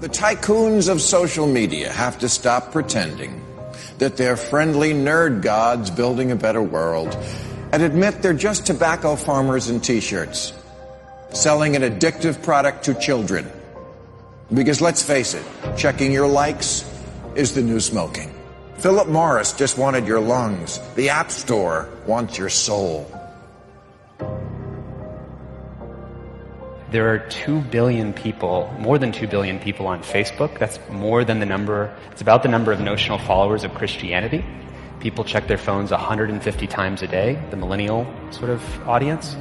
The tycoons of social media have to stop pretending that they're friendly nerd gods building a better world and admit they're just tobacco farmers in t-shirts selling an addictive product to children. Because let's face it, checking your likes is the new smoking. Philip Morris just wanted your lungs. The App Store wants your soul. There are 2 billion people, more than 2 billion people on Facebook. That's more than the number, it's about the number of notional followers of Christianity. People check their phones 150 times a day, the millennial sort of audience.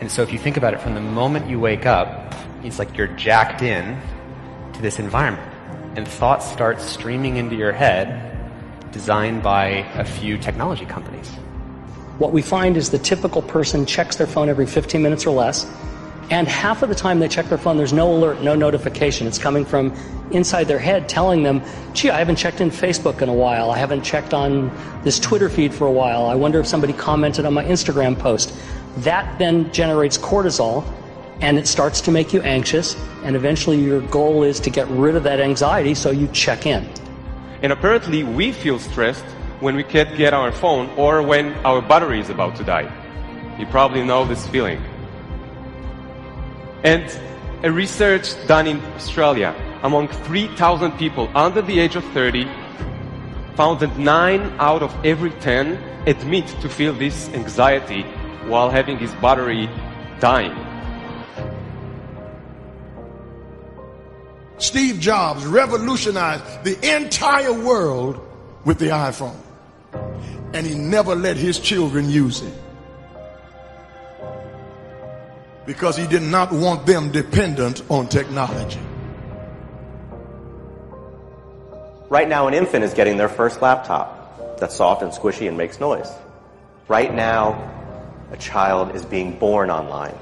And so if you think about it from the moment you wake up, it's like you're jacked in to this environment. And thoughts start streaming into your head, designed by a few technology companies. What we find is the typical person checks their phone every 15 minutes or less and half of the time they check their phone, there's no alert, no notification. It's coming from inside their head telling them, gee, I haven't checked in Facebook in a while. I haven't checked on this Twitter feed for a while. I wonder if somebody commented on my Instagram post. That then generates cortisol and it starts to make you anxious. And eventually your goal is to get rid of that anxiety so you check in. And apparently we feel stressed when we can't get our phone or when our battery is about to die. You probably know this feeling. And a research done in Australia among 3,000 people under the age of 30 found that 9 out of every 10 admit to feel this anxiety while having his battery dying. Steve Jobs revolutionized the entire world with the iPhone. And he never let his children use it. Because he did not want them dependent on technology. Right now, an infant is getting their first laptop that's soft and squishy and makes noise. Right now, a child is being born online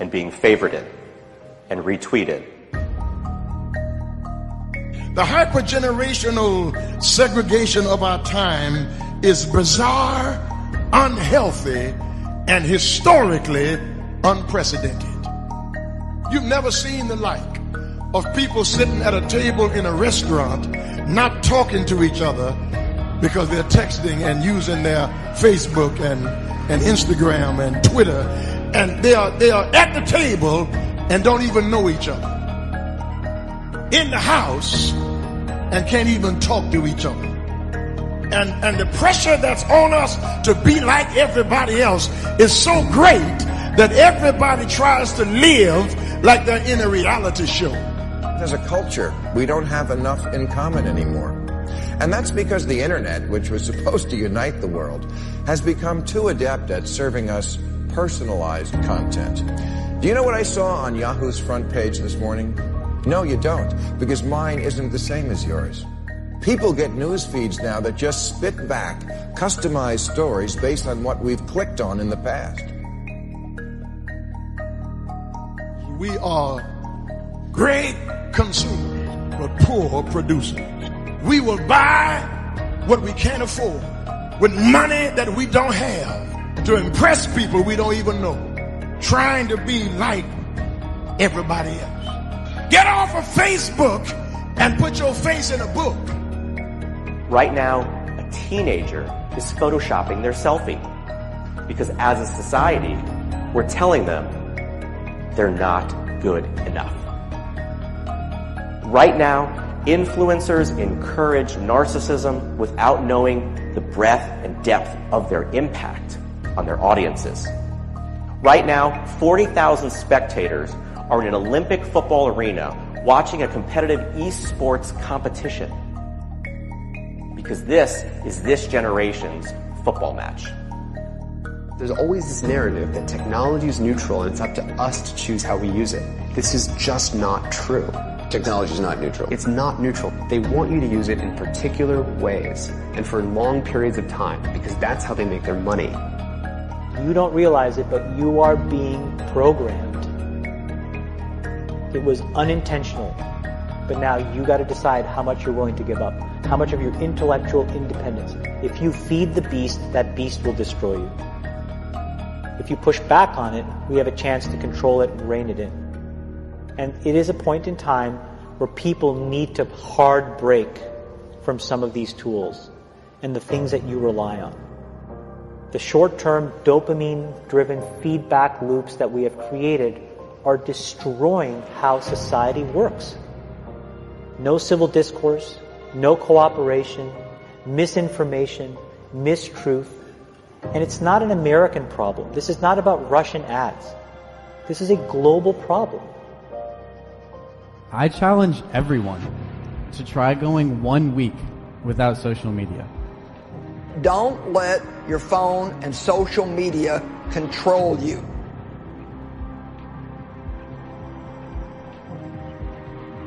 and being favorited and retweeted. The hypergenerational segregation of our time is bizarre, unhealthy, and historically unprecedented. You've never seen the like of people sitting at a table in a restaurant not talking to each other because they're texting and using their Facebook and, and Instagram and Twitter. And they are they are at the table and don't even know each other. In the house and can't even talk to each other. And and the pressure that's on us to be like everybody else is so great that everybody tries to live like they're in a reality show. As a culture, we don't have enough in common anymore. And that's because the internet, which was supposed to unite the world, has become too adept at serving us personalized content. Do you know what I saw on Yahoo's front page this morning? No, you don't, because mine isn't the same as yours. People get news feeds now that just spit back customized stories based on what we've clicked on in the past. We are great consumers, but poor producers. We will buy what we can't afford with money that we don't have to impress people we don't even know, trying to be like everybody else. Get off of Facebook and put your face in a book. Right now, a teenager is photoshopping their selfie because as a society, we're telling them they're not good enough. Right now, influencers encourage narcissism without knowing the breadth and depth of their impact on their audiences. Right now, 40,000 spectators are in an Olympic football arena watching a competitive esports competition. Because this is this generation's football match. There's always this narrative that technology is neutral and it's up to us to choose how we use it. This is just not true. Technology is not neutral. It's not neutral. They want you to use it in particular ways and for long periods of time because that's how they make their money. You don't realize it, but you are being programmed. It was unintentional. But now you got to decide how much you're willing to give up, how much of your intellectual independence. If you feed the beast, that beast will destroy you. If you push back on it, we have a chance to control it and rein it in. And it is a point in time where people need to hard break from some of these tools and the things that you rely on. The short term dopamine driven feedback loops that we have created are destroying how society works. No civil discourse, no cooperation, misinformation, mistruth. And it's not an American problem. This is not about Russian ads. This is a global problem. I challenge everyone to try going one week without social media. Don't let your phone and social media control you.